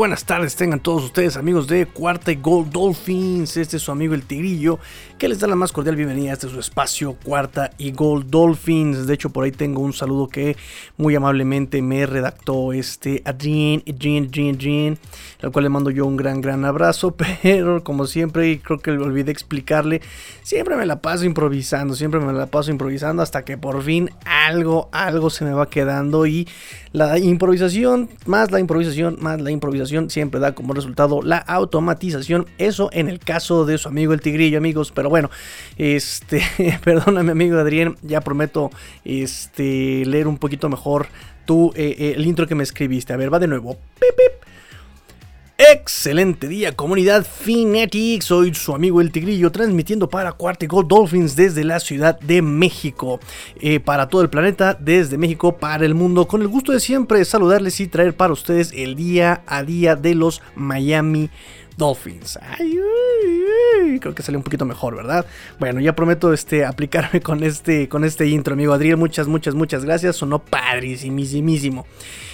Buenas tardes, tengan todos ustedes amigos de Cuarta y Gold Dolphins. Este es su amigo el Tigrillo que les da la más cordial bienvenida a este su espacio Cuarta y Gold Dolphins. De hecho, por ahí tengo un saludo que muy amablemente me redactó este Adrien, Adrien, Adrien, Adrien, al cual le mando yo un gran, gran abrazo. Pero como siempre, creo que olvidé explicarle, siempre me la paso improvisando, siempre me la paso improvisando hasta que por fin algo, algo se me va quedando y la improvisación, más la improvisación, más la improvisación siempre da como resultado la automatización. Eso en el caso de su amigo el Tigrillo, amigos. Pero bueno, este, perdóname amigo Adrián, ya prometo este, leer un poquito mejor tú, eh, eh, el intro que me escribiste. A ver, va de nuevo. Excelente día comunidad Finetic, soy su amigo el Tigrillo transmitiendo para Cuartico Dolphins desde la Ciudad de México, eh, para todo el planeta, desde México para el mundo, con el gusto de siempre saludarles y traer para ustedes el día a día de los Miami Dolphins. Creo que salió un poquito mejor, ¿verdad? Bueno, ya prometo este, aplicarme con este, con este intro, amigo Adriel. Muchas, muchas, muchas gracias. Sonó padrísimísimo.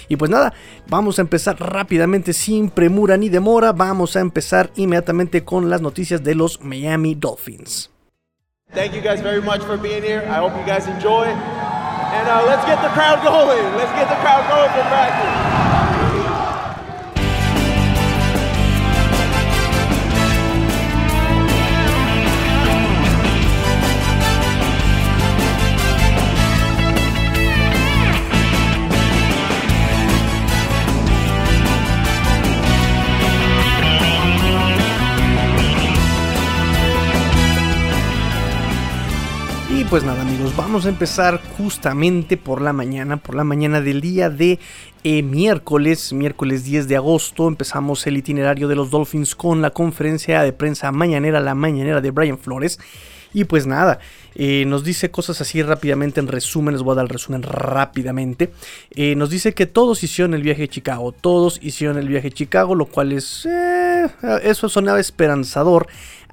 Y pues nada, vamos a empezar rápidamente, sin premura ni demora. Vamos a empezar inmediatamente con las noticias de los Miami Dolphins. Thank you guys very much for being here. I hope you guys enjoy. And uh, let's get the crowd going. Let's get the crowd going for practice. Pues nada amigos, vamos a empezar justamente por la mañana, por la mañana del día de eh, miércoles, miércoles 10 de agosto, empezamos el itinerario de los Dolphins con la conferencia de prensa mañanera, la mañanera de Brian Flores. Y pues nada, eh, nos dice cosas así rápidamente en resumen, les voy a dar el resumen rápidamente. Eh, nos dice que todos hicieron el viaje a Chicago, todos hicieron el viaje a Chicago, lo cual es... eso sonaba esperanzador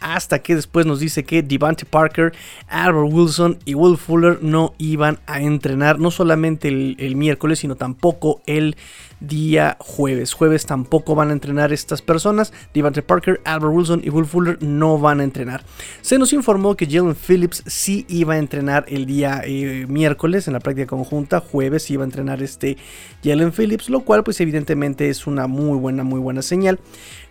hasta que después nos dice que Devante Parker, Albert Wilson y Will Fuller no iban a entrenar no solamente el, miércoles, sino tampoco el día jueves. Jueves tampoco van a entrenar estas personas. Devante Parker, Albert Wilson y Will Fuller no van a entrenar. Se nos informó que Jalen Phillips sí iba a entrenar el día eh, miércoles en la práctica conjunta. Jueves iba a entrenar este Jalen Phillips, lo cual pues evidentemente es una muy buena, muy buena señal.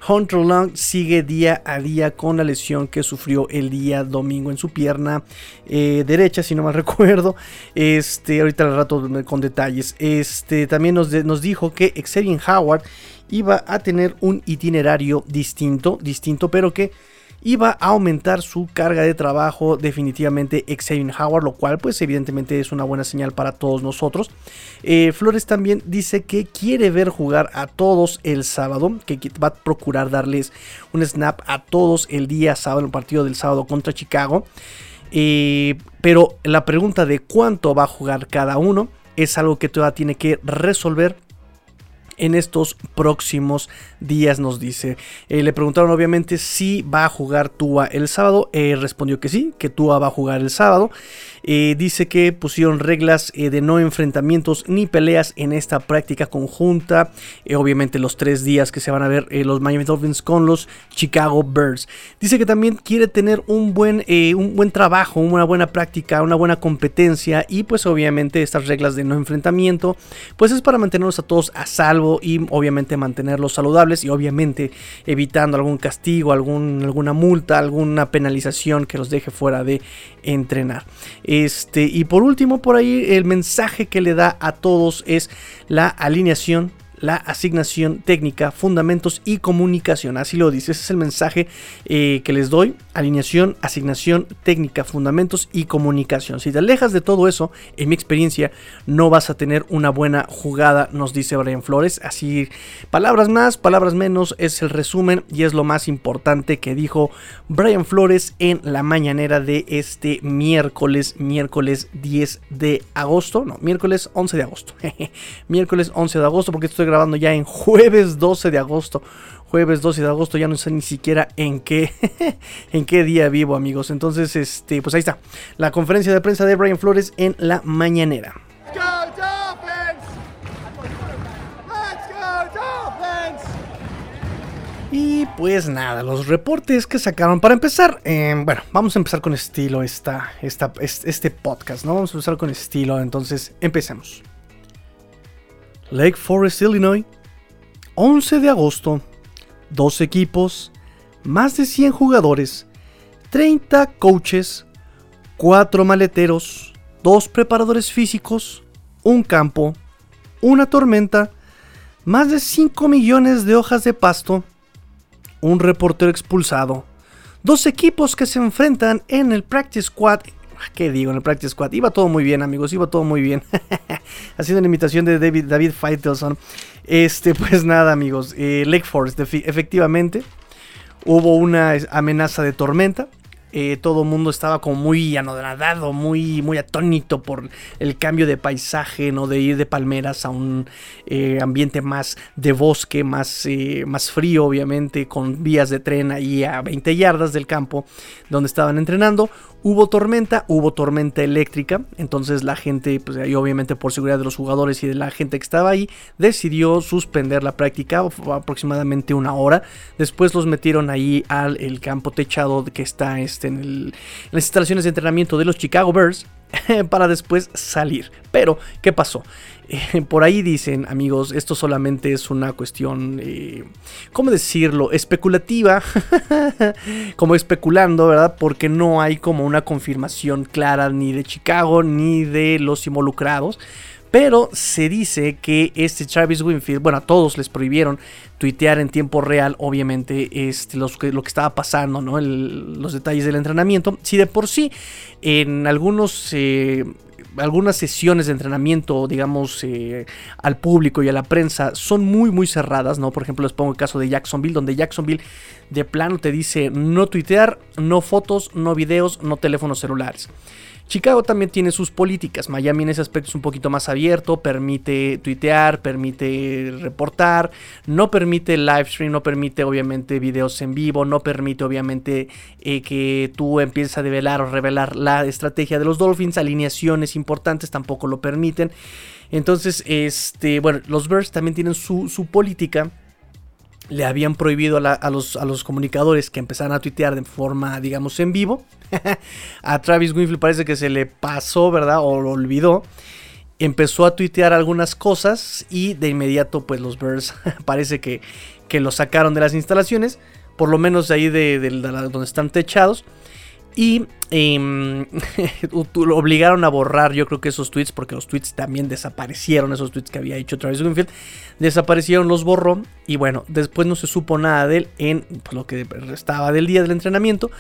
Hunter Long sigue día a día con la lesión que sufrió el día domingo en su pierna eh, derecha, si no mal recuerdo. Este, ahorita al rato con detalles. Este, también nos, nos dijo que Xavier Howard iba a tener un itinerario distinto, distinto, pero que iba a aumentar su carga de trabajo definitivamente Xavier Howard, lo cual pues evidentemente es una buena señal para todos nosotros. Eh, Flores también dice que quiere ver jugar a todos el sábado, que va a procurar darles un snap a todos el día sábado, el partido del sábado contra Chicago. Eh, pero la pregunta de cuánto va a jugar cada uno es algo que todavía tiene que resolver en estos próximos días, nos dice. Eh, le preguntaron obviamente si va a jugar Tua el sábado. Eh, respondió que sí, que Tua va a jugar el sábado. Eh, dice que pusieron reglas de no enfrentamientos ni peleas en esta práctica conjunta. obviamente los tres días que se van a ver los Miami Dolphins con los Chicago Birds. Dice que también quiere tener un buen, un buen trabajo, una buena práctica, una buena competencia. Y pues obviamente estas reglas de no enfrentamiento, pues es para mantenernos a todos a salvo y obviamente mantenerlos saludables y obviamente evitando algún castigo, algún, alguna multa, alguna penalización que los deje fuera de entrenar. Este, y por último, por ahí el mensaje que le da a todos es la alineación la asignación técnica, fundamentos y comunicación. Así lo dice, ese es el mensaje eh, que les doy. Alineación, asignación técnica, fundamentos y comunicación. Si te alejas de todo eso, en mi experiencia, no vas a tener una buena jugada, nos dice Brian Flores. Así, palabras más, palabras menos, es el resumen y es lo más importante que dijo Brian Flores en la mañanera de este miércoles, miércoles 10 de agosto. No, miércoles 11 de agosto. miércoles 11 de agosto porque estoy grabando ya en jueves 12 de agosto. Jueves 12 de agosto, ya no sé ni siquiera en qué, en qué día vivo, amigos. Entonces, este, pues ahí está. La conferencia de prensa de Brian Flores en la mañanera. Y pues nada, los reportes que sacaron. Para empezar, em, bueno, vamos a empezar con estilo esta, esta, este podcast, ¿no? Vamos a empezar con estilo, entonces empecemos. Lake Forest, Illinois, 11 de agosto, dos equipos, más de 100 jugadores, 30 coaches, 4 maleteros, 2 preparadores físicos, un campo, una tormenta, más de 5 millones de hojas de pasto, un reportero expulsado, dos equipos que se enfrentan en el Practice Squad. ¿Qué digo en el Practice Squad? Iba todo muy bien, amigos, iba todo muy bien. Haciendo una imitación de David, David Feitelson. Este, pues nada, amigos. Eh, Lake Forest, efectivamente, hubo una amenaza de tormenta. Eh, todo el mundo estaba como muy anodado, muy, muy atónito por el cambio de paisaje, ¿no? De ir de palmeras a un eh, ambiente más de bosque, más, más frío, obviamente, con vías de tren ahí a 20 yardas del campo donde estaban entrenando. Hubo tormenta, hubo tormenta eléctrica, entonces la gente, pues ahí obviamente por seguridad de los jugadores y de la gente que estaba ahí, decidió suspender la práctica aproximadamente una hora. Después los metieron ahí al campo techado que está este, en las instalaciones de entrenamiento de los Chicago Bears para después salir. Pero, ¿qué pasó? por ahí dicen, amigos, esto solamente es una cuestión, eh, ¿cómo decirlo? Especulativa, como especulando, ¿verdad? Porque no hay como una confirmación clara ni de Chicago ni de los involucrados. Pero se dice que este Travis Winfield, bueno, a todos les prohibieron tuitear en tiempo real, obviamente, este, lo que estaba pasando, ¿no? los detalles del entrenamiento. Si de por sí en algunos eh, algunas sesiones de entrenamiento, digamos, eh, al público y a la prensa son muy, muy cerradas, ¿no? Por ejemplo, les pongo el caso de Jacksonville, donde Jacksonville de plano te dice no tuitear, no fotos, no videos, no teléfonos celulares. Chicago también tiene sus políticas. Miami en ese aspecto es un poquito más abierto, permite tuitear, permite reportar, no permite live stream, no permite obviamente videos en vivo, no permite obviamente eh, que tú empieces a develar o revelar la estrategia de los Dolphins, alineaciones importantes tampoco lo permiten. Entonces, este, bueno, los Bears también tienen su, su política le habían prohibido a, los, comunicadores que empezaran a tuitear de forma, digamos, en vivo. a Travis Winfield parece que se le pasó, ¿verdad? O lo olvidó. Empezó a tuitear algunas cosas y de inmediato, pues los Bears parece que, lo sacaron de las instalaciones, por lo menos de ahí de, de donde están techados. Y eh, obligaron a borrar, yo creo que esos tweets, porque los tweets también desaparecieron, esos tweets que había hecho Travis Winfield, desaparecieron, los borró. Y bueno, después no se supo nada de él en pues, lo que restaba del día del entrenamiento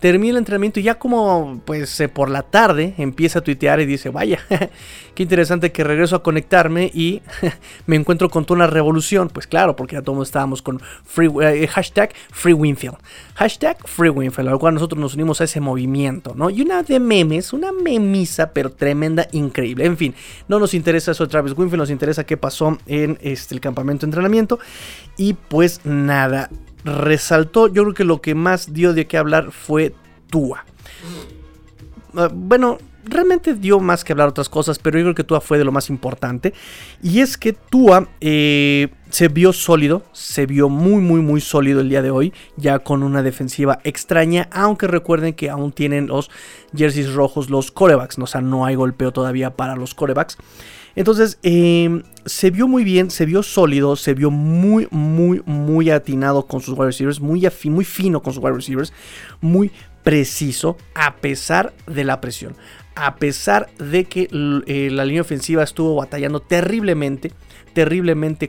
termina el entrenamiento y ya como pues eh, por la tarde empieza a tuitear y dice, vaya, qué interesante que regreso a conectarme y me encuentro con toda una revolución. Pues claro, porque ya todos estábamos con free, eh, hashtag Free Winfield. Hashtag Free Winfield, al cual nosotros nos unimos a ese movimiento, ¿no? Y una de memes, una memisa, pero tremenda, increíble. En fin, no nos interesa eso de Travis Winfield, nos interesa qué pasó en este, el campamento de entrenamiento. Y pues nada, resaltó, yo creo que lo que más dio de qué hablar fue Tua. Ah, bueno, realmente dio más que hablar otras cosas, pero yo creo que Tua fue de lo más importante. Y es que Tua eh, se vio sólido, se vio muy, muy, muy sólido el día de hoy, ya con una defensiva extraña, aunque recuerden que aún tienen los jerseys rojos los corebacks, o sea, no hay golpeo todavía para los corebacks. Entonces, em, se vio muy bien, se vio sólido, se vio muy, muy, muy atinado con sus wide receivers, muy, muy fino con sus wide receivers, muy preciso, a pesar de la presión. A pesar de que eh, la línea ofensiva estuvo batallando terriblemente, terriblemente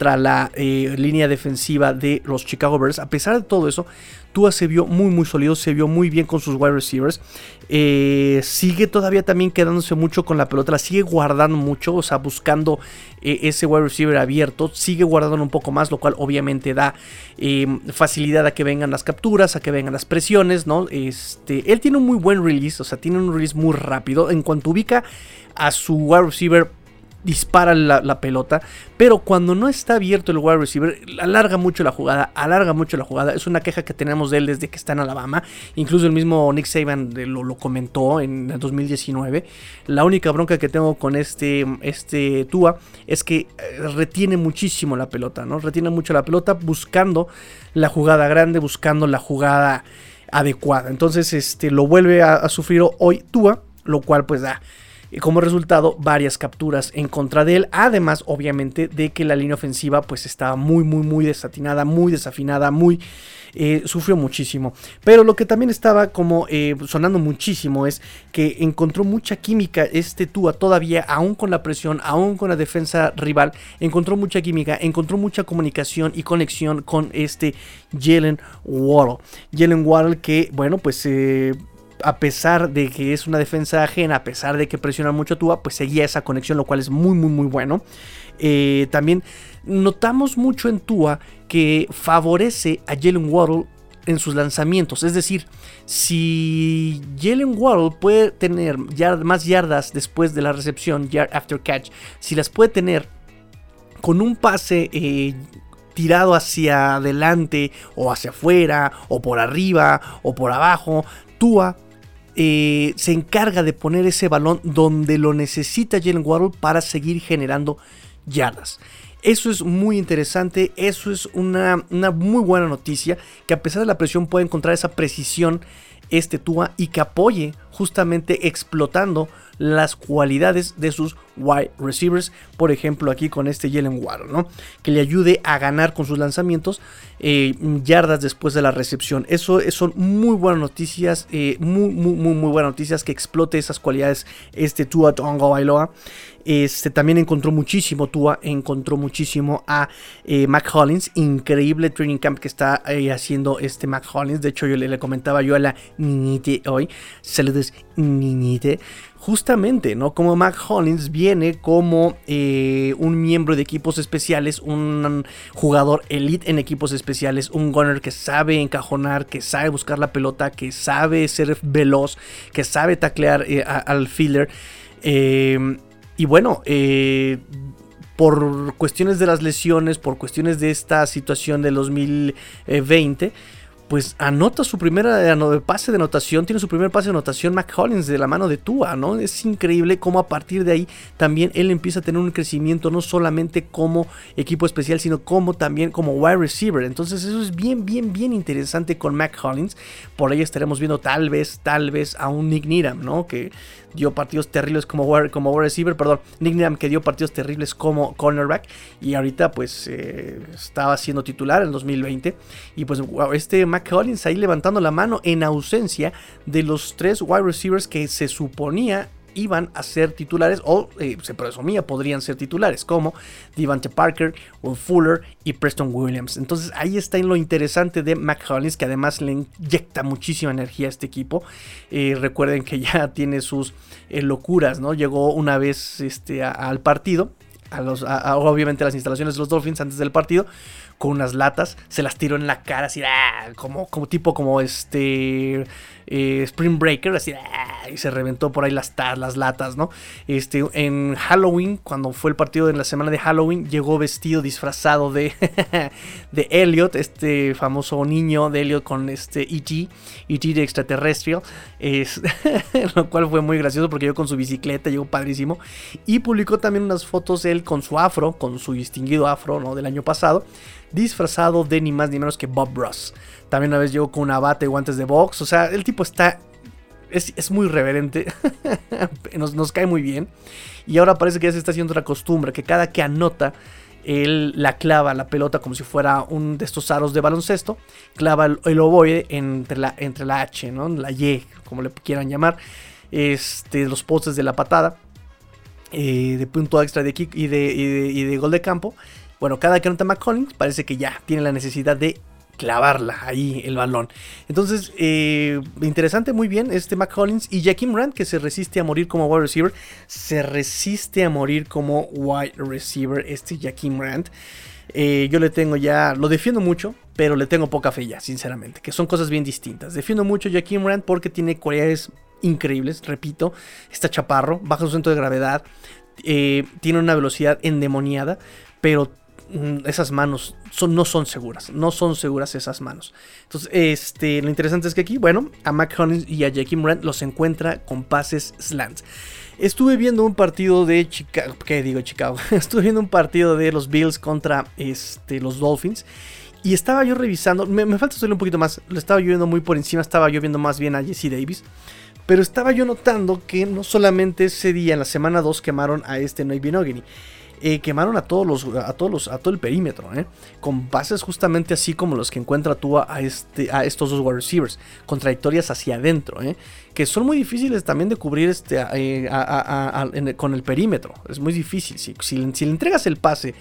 la eh, línea defensiva de los Chicago Bears. A pesar de todo eso, Tua se vio muy muy sólido, se vio muy bien con sus wide receivers. Eh, sigue todavía también quedándose mucho con la pelota, la sigue guardando mucho, o sea, buscando eh, ese wide receiver abierto, sigue guardando un poco más, lo cual obviamente da eh, facilidad a que vengan las capturas, a que vengan las presiones, ¿no? Este, él tiene un muy buen release, o sea, tiene un release muy rápido. En cuanto ubica a su wide receiver dispara la, pelota, pero cuando no está abierto el wide receiver, alarga mucho la jugada, alarga mucho la jugada. Es una queja que tenemos de él desde que está en Alabama. Incluso el mismo Nick Saban lo, lo comentó en el 2019. La única bronca que tengo con este, este Tua es que eh, retiene muchísimo la pelota, ¿no? Retiene mucho la pelota buscando la jugada grande, buscando la jugada adecuada. Entonces, este, lo vuelve a sufrir hoy Tua, lo cual pues da y como resultado varias capturas en contra de él, además obviamente de que la línea ofensiva pues estaba muy muy muy desatinada, muy desafinada, muy... Eh, sufrió muchísimo. Pero lo que también estaba como eh, sonando muchísimo es que encontró mucha química este Tua todavía, aún con la presión, aún con la defensa rival, encontró mucha química, encontró mucha comunicación y conexión con este Jalen Waddle. Jalen Waddle que, bueno, pues... Eh, a pesar de que es una defensa ajena, a pesar de que presiona mucho a Tua, pues seguía esa conexión, lo cual es muy, muy, muy bueno. Eh, también notamos mucho en Tua que favorece a Jalen Waddle en sus lanzamientos. Es decir, si Jalen Waddle puede tener más yardas después de la recepción, yard after catch, si las puede tener con un pase eh, tirado hacia adelante o hacia afuera o por arriba o por abajo, Tua eh, se encarga de poner ese balón donde lo necesita Jalen Waddle para seguir generando yardas. Eso es muy interesante, eso es una, una, muy buena noticia, que a pesar de la presión puede encontrar esa precisión este Tua y que apoye justamente explotando las cualidades de sus wide receivers. Por ejemplo, aquí con este Jalen Waddle, ¿no? Que le ayude a ganar con sus lanzamientos eh, yardas después de la recepción. Eso son muy buenas noticias, eh, muy, muy, muy, muy buenas noticias que explote esas cualidades este Tua Tongo Bailoa. Este también encontró muchísimo Tua, encontró muchísimo a eh, Mac Hollins, increíble training camp que está haciendo este Mac Hollins. De hecho, yo le, le comentaba yo a la niñite hoy, niñite justamente, ¿no? Como Mac Hollins viene como eh, un miembro de equipos especiales, un jugador elite en equipos especiales, un gunner que sabe encajonar, que sabe buscar la pelota, que sabe ser veloz, que sabe taclear eh, al fielder. Em, y bueno, eh, por cuestiones de las lesiones, por cuestiones de esta situación del 2020, pues anota su primera pase de anotación, tiene su primer pase de anotación Mac Hollins de la mano de Tua, ¿no? Es increíble cómo a partir de ahí también él empieza a tener un crecimiento no solamente como equipo especial, sino como también como wide receiver. Entonces eso es bien, bien, bien interesante con Mac Hollins. Por ahí estaremos viendo tal vez, tal vez a un Nick Needham, ¿no? Que dio partidos terribles como wide, como receiver, perdón, Nick Needham que dio partidos terribles como cornerback y ahorita pues eh, estaba siendo titular en 2020 y pues este Mac Collins ahí levantando la mano en ausencia de los tres wide receivers que se suponía iban a ser titulares o eh, se presumía podrían ser titulares como Devante Parker, Will Fuller y Preston Williams. Entonces ahí está en lo interesante de McCollins que además le inyecta muchísima energía a este equipo. Eh, recuerden que ya tiene sus eh, locuras, ¿no? Llegó una vez este, al partido. A los, obviamente a las instalaciones de los Dolphins antes del partido con unas latas, se las tiró en la cara así, ¡ah! como, como tipo como este eh, Spring Breaker, así, ¡ah! y se reventó por ahí las, las latas, ¿no? Este, en Halloween, cuando fue el partido de la semana de Halloween, llegó vestido, disfrazado de, de Elliot, este famoso niño de Elliot con este E.T., E.T. de extraterrestre, es, lo cual fue muy gracioso porque llegó con su bicicleta, llegó padrísimo, y publicó también unas fotos él con su afro, con su distinguido afro, ¿no? Del año pasado disfrazado de ni más ni menos que Bob Ross. También una vez llegó con una bata y guantes de box. O sea, el tipo está. Es, muy reverente. nos, nos, cae muy bien. Y ahora parece que ya se está haciendo otra costumbre. Que cada que anota. Él la clava la pelota como si fuera un de estos aros de baloncesto. Clava el, ovoide entre la, entre la H, ¿no? La Y, como le quieran llamar. Este, los postes de la patada. Eh, de punto extra de kick y de, y de gol de campo. Bueno, cada que anota McCollins parece que ya tiene la necesidad de clavarla ahí el balón. Entonces, eh, interesante, muy bien, este McCollins y Jaquim Rand que se resiste a morir como wide receiver. Se resiste a morir como wide receiver este Jaquim Rand. Eh, yo le tengo ya, lo defiendo mucho, pero le tengo poca fe ya, sinceramente, que son cosas bien distintas. Defiendo mucho a Jaquim Rand porque tiene cualidades increíbles, repito, está chaparro, baja su centro de gravedad, eh, tiene una velocidad endemoniada, pero esas manos no son seguras, no son seguras esas manos. Entonces, este, lo interesante es que aquí, bueno, a Mac y a Jackie Moran los encuentra con pases slants. Estuve viendo un partido de Chicago, ¿qué digo Chicago? Estuve viendo un partido de los Bills contra este, los Dolphins. Y estaba yo revisando, me, falta estudiar un poquito más, lo estaba yo viendo muy por encima, estaba yo viendo más bien a Jesse Davis. Pero estaba yo notando que no solamente ese día, en la semana 2, quemaron a este Noy Binogany. Eh, quemaron a todos los, a todos los, a todo el perímetro, ¿eh? con pases justamente así como los que encuentra Tua a, este, a estos dos wide receivers, con trayectorias hacia adentro, ¿eh? que son muy difíciles también de cubrir este, con el perímetro, es muy difícil, si, si, le entregas el pase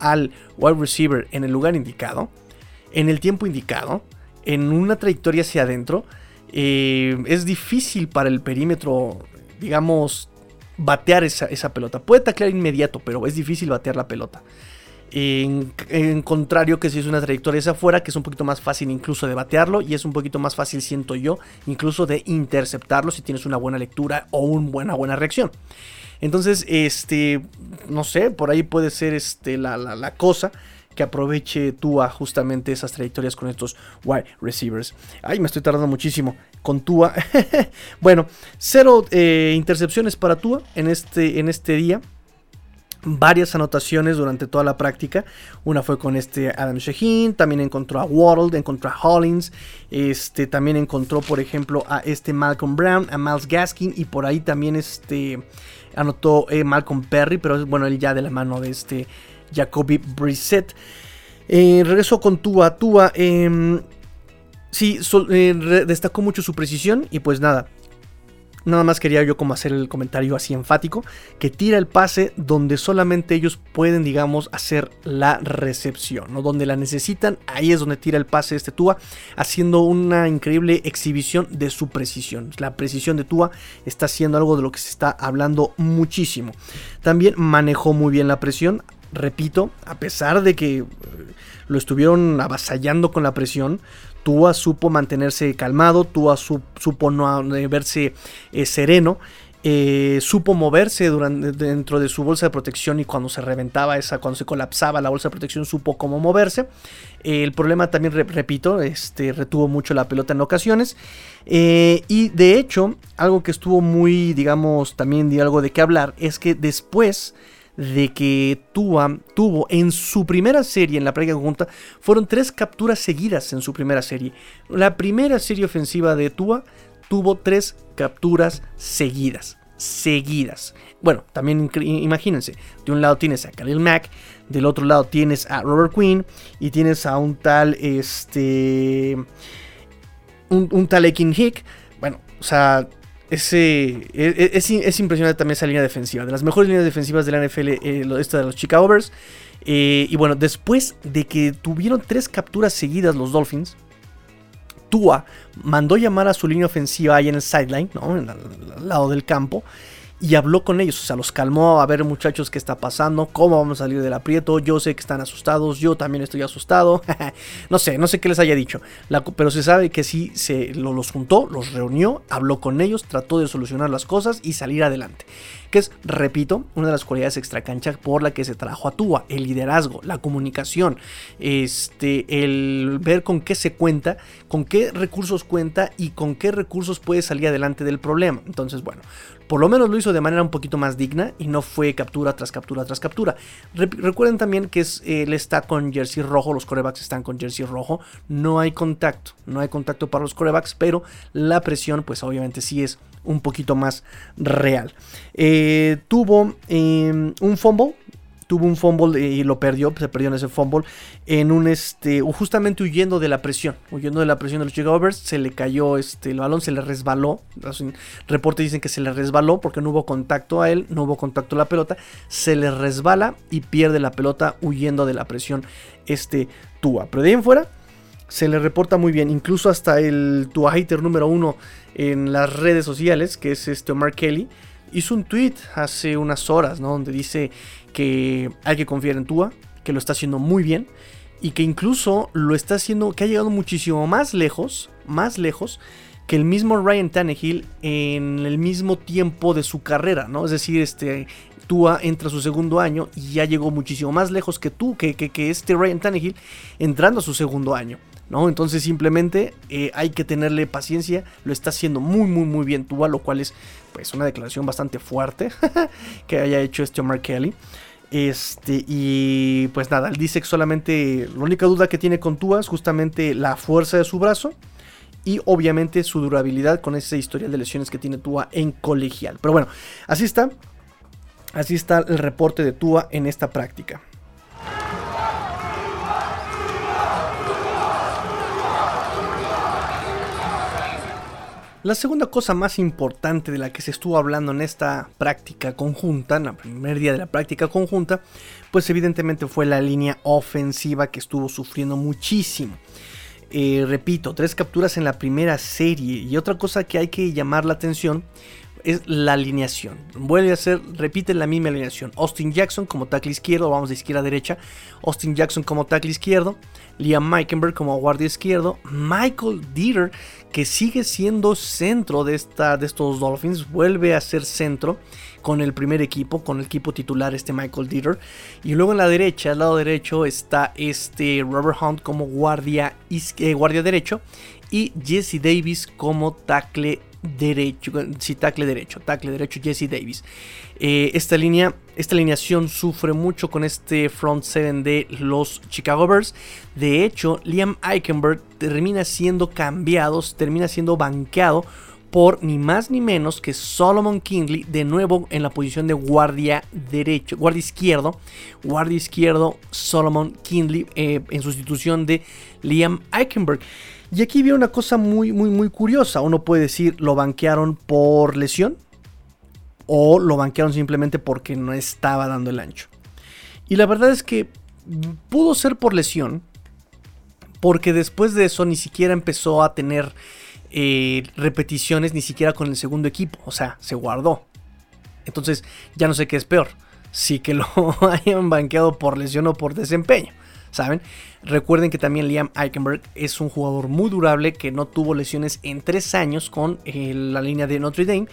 al wide receiver en el lugar indicado, en el tiempo indicado, en una trayectoria hacia adentro, es difícil para el perímetro, digamos, batear esa, pelota. Puede taclear inmediato, pero es difícil batear la pelota. En, contrario que si es una trayectoria hacia afuera, que es un poquito más fácil incluso de batearlo y es un poquito más fácil, siento yo, incluso de interceptarlo si tienes una buena lectura o una buena, buena reacción. Entonces, este, no sé, por ahí puede ser este, la, la cosa que aproveche Tua justamente esas trayectorias con estos wide receivers. Ay, me estoy tardando muchísimo con Tua. bueno, cero eh, intercepciones para Tua en este, en este día varias anotaciones durante toda la práctica. Una fue con este Adam Shaheen, también encontró a Waddle, encontró a Hollins, este, también encontró, por ejemplo, a este Malcolm Brown, a Miles Gaskin y por ahí también este, anotó eh, Malcolm Perry, pero bueno, él ya de la mano de este Jacoby Brissett. Eh, regreso con Tua. Tua, em, sí, eh, destacó mucho su precisión y pues nada. Nada más quería yo como hacer el comentario así enfático, que tira el pase donde solamente ellos pueden, digamos, hacer la recepción, ¿no? Donde la necesitan, ahí es donde tira el pase este Tua, haciendo una increíble exhibición de su precisión. La precisión de Tua está haciendo algo de lo que se está hablando muchísimo. También manejó muy bien la presión, repito, a pesar de que eh, lo estuvieron avasallando con la presión, Tua supo mantenerse calmado, Tua supo no eh, verse eh, sereno. supo moverse durante, dentro de su bolsa de protección y cuando se reventaba esa, cuando se colapsaba la bolsa de protección, supo cómo moverse. el problema también, repito, este, retuvo mucho la pelota en ocasiones. y de hecho, algo que estuvo muy, digamos, también de algo de qué hablar, es que después de que Tua tuvo en su primera serie, en la práctica conjunta, fueron tres capturas seguidas en su primera serie. La primera serie ofensiva de Tua tuvo tres capturas seguidas. Seguidas. Bueno, también imagínense, de un lado tienes a Khalil Mack, del otro lado tienes a Robert Quinn y tienes a un tal, este, un, un tal Ekin Hick. Bueno, o sea, ese, e, e, es, impresionante también esa línea defensiva. De las mejores líneas defensivas de la NFL, eh, esta de los Chicago. Eh, y bueno, después de que tuvieron tres capturas seguidas los Dolphins, Tua mandó llamar a su línea ofensiva ahí en el sideline, ¿no? Al lado del campo y habló con ellos, o sea, los calmó a ver muchachos qué está pasando, cómo vamos a salir del aprieto, yo sé que están asustados, yo también estoy asustado, no sé, no sé qué les haya dicho, pero se sabe que sí se los juntó, los reunió, habló con ellos, trató de solucionar las cosas y salir adelante. Que es, repito, una de las cualidades extracancha por la que se trajo a Tua, el liderazgo, la comunicación, este, el ver con qué se cuenta, con qué recursos cuenta y con qué recursos puede salir adelante del problema. Entonces, bueno, por lo menos lo hizo de manera un poquito más digna y no fue captura tras captura tras captura. recuerden también que es, él está con jersey rojo, los corebacks están con jersey rojo, no hay contacto, no hay contacto para los corebacks, pero la presión pues obviamente sí es un poquito más real. Eh, tuvo em, un fumble. Tuvo un fumble y lo perdió, se perdió en ese fumble, en un este, justamente huyendo de la presión, huyendo de la presión de los Chicago se le cayó este, el balón, se le resbaló, los reportes dicen que se le resbaló porque no hubo contacto a él, no hubo contacto a la pelota, se le resbala y pierde la pelota huyendo de la presión este Tua. Pero de ahí en fuera, se le reporta muy bien, incluso hasta el Tua hater número uno en las redes sociales, que es este Omar Kelly, hizo un tweet hace unas horas, ¿no? Donde dice que hay que confiar en Tua, que lo está haciendo muy bien y que incluso lo está haciendo, que ha llegado muchísimo más lejos, más lejos que el mismo Ryan Tannehill en el mismo tiempo de su carrera, ¿no? Es decir, este Tua entra a su segundo año y ya llegó muchísimo más lejos que tú, que, que, este Ryan Tannehill entrando a su segundo año. ¿no? Entonces simplemente eh, hay que tenerle paciencia, lo está haciendo muy muy muy bien Tua, lo cual es pues una declaración bastante fuerte que haya hecho este Omar Kelly. Este, y pues nada, dice que solamente la única duda que tiene con Tua es justamente la fuerza de su brazo y obviamente su durabilidad con esa historia de lesiones que tiene Tua en colegial. Pero bueno, así está. Así está el reporte de Tua en esta práctica. La segunda cosa más importante de la que se estuvo hablando en esta práctica conjunta, en el primer día de la práctica conjunta, pues evidentemente fue la línea ofensiva que estuvo sufriendo muchísimo. Eh, repito, tres capturas en la primera serie y otra cosa que hay que llamar la atención es la alineación. Vuelve a ser, repite la misma alineación. Austin Jackson como tackle izquierdo, vamos de izquierda a derecha. Austin Jackson como tackle izquierdo. Liam Meikenberg como guardia izquierdo. Michael Dieter, que sigue siendo centro de, esta, de estos Dolphins, vuelve a ser centro con el primer equipo, con el equipo titular, este Michael Dieter. Y luego en la derecha, al lado derecho, está este Robert Hunt como guardia, eh, guardia derecho. Y Jesse Davis como tackle derecho, sí, tackle derecho, tackle derecho Jesse Davis. Eh, esta línea, esta alineación sufre mucho con este front seven de los Chicago Bears. De hecho, Liam Eichenberg termina siendo cambiado, termina siendo banqueado por ni más ni menos que Solomon Kingley, de nuevo en la posición de guardia derecho, guardia izquierdo, guardia izquierdo Solomon Kingley eh, en sustitución de Liam Eichenberg. Y aquí viene una cosa muy, muy, muy curiosa. Uno puede decir, lo banquearon por lesión o lo banquearon simplemente porque no estaba dando el ancho. Y la verdad es que pudo ser por lesión, porque después de eso ni siquiera empezó a tener eh, repeticiones, ni siquiera con el segundo equipo. O sea, se guardó. Entonces ya no sé qué es peor. Si que lo hayan banqueado por lesión o por desempeño. ¿Saben? Recuerden que también Liam Eichenberg es un jugador muy durable que no tuvo lesiones en tres años con eh, la línea de Notre Dame.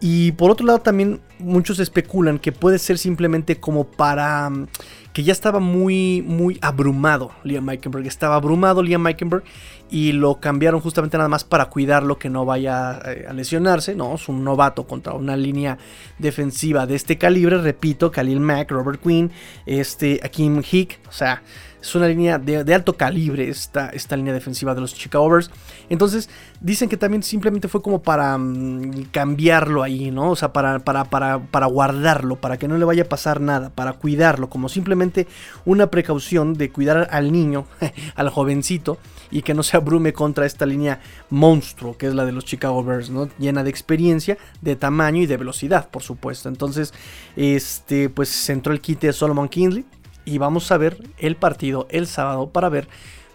Y por otro lado también muchos especulan que puede ser simplemente como para mm, que ya estaba muy muy abrumado Liam Eichenberg, estaba abrumado Liam Eichenberg y lo cambiaron justamente nada más para cuidarlo que no vaya eh, a lesionarse, no, es un novato contra una línea defensiva de este calibre, repito, Khalil Mack, Robert Quinn, este Akim Hick, o sea, es una línea de, alto calibre esta, esta, línea defensiva de los Chicago Bears. Entonces, dicen que también simplemente fue como para mm, cambiarlo ahí, ¿no? O sea, para, para, para, para, guardarlo, para que no le vaya a pasar nada, para cuidarlo, como simplemente una precaución de cuidar al niño, al jovencito, y que no se abrume contra esta línea monstruo, que es la de los Chicago Bears, ¿no? Llena de experiencia, de tamaño y de velocidad, por supuesto. Entonces, este, pues se entró el kit de Solomon Kinley y vamos a ver el partido el sábado para ver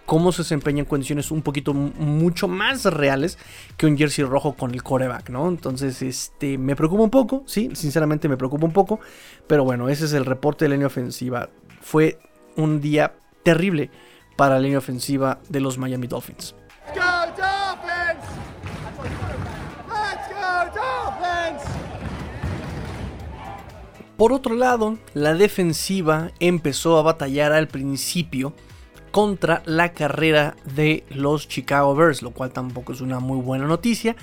cómo se desempeña en condiciones un poquito mucho más reales que un jersey rojo con el coreback, ¿no? Entonces, este, me preocupa un poco, sí, sinceramente me preocupa un poco, pero bueno, ese es el reporte de la línea ofensiva. Fue un día terrible para la línea ofensiva de los Miami Dolphins. Por otro lado, la defensiva empezó a batallar al principio contra la carrera de los Chicago Bears, lo cual tampoco es una muy buena noticia.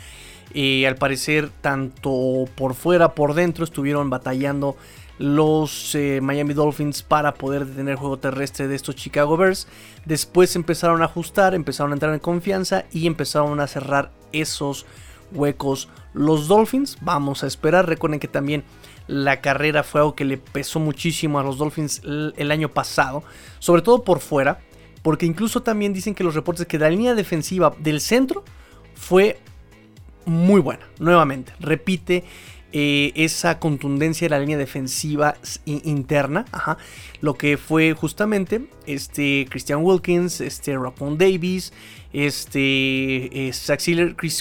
Eh, al parecer, tanto por fuera, por dentro, estuvieron batallando los eh, Miami Dolphins para poder detener juego terrestre de estos Chicago Bears. Después empezaron a ajustar, empezaron a entrar en confianza y empezaron a cerrar esos huecos los Dolphins. Vamos a esperar. Recuerden que también la carrera fue algo que le pesó muchísimo a los Dolphins el año pasado, sobre todo por fuera, porque incluso también dicen que los reportes que la línea defensiva del centro fue muy buena, nuevamente, repite eh, esa contundencia de la línea defensiva interna, lo que fue justamente este Christian Wilkins, este Rockwell Davis, este, eh,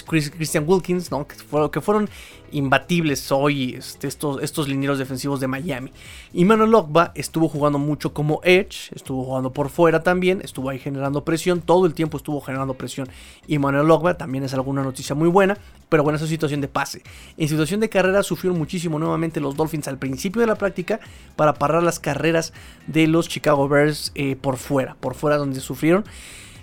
Christian Wilkins, ¿no? que, fueron, imbatibles hoy este, estos, estos defensivos de Miami. Y Manuel estuvo jugando mucho como Edge, estuvo jugando por fuera también, estuvo ahí generando presión, todo el tiempo estuvo generando presión. Y Manuel también es alguna noticia muy buena, pero bueno, esa situación de pase. En situación de carrera sufrieron muchísimo nuevamente los Dolphins al principio de la práctica para parar las carreras de los Chicago Bears eh, por fuera, por fuera donde sufrieron.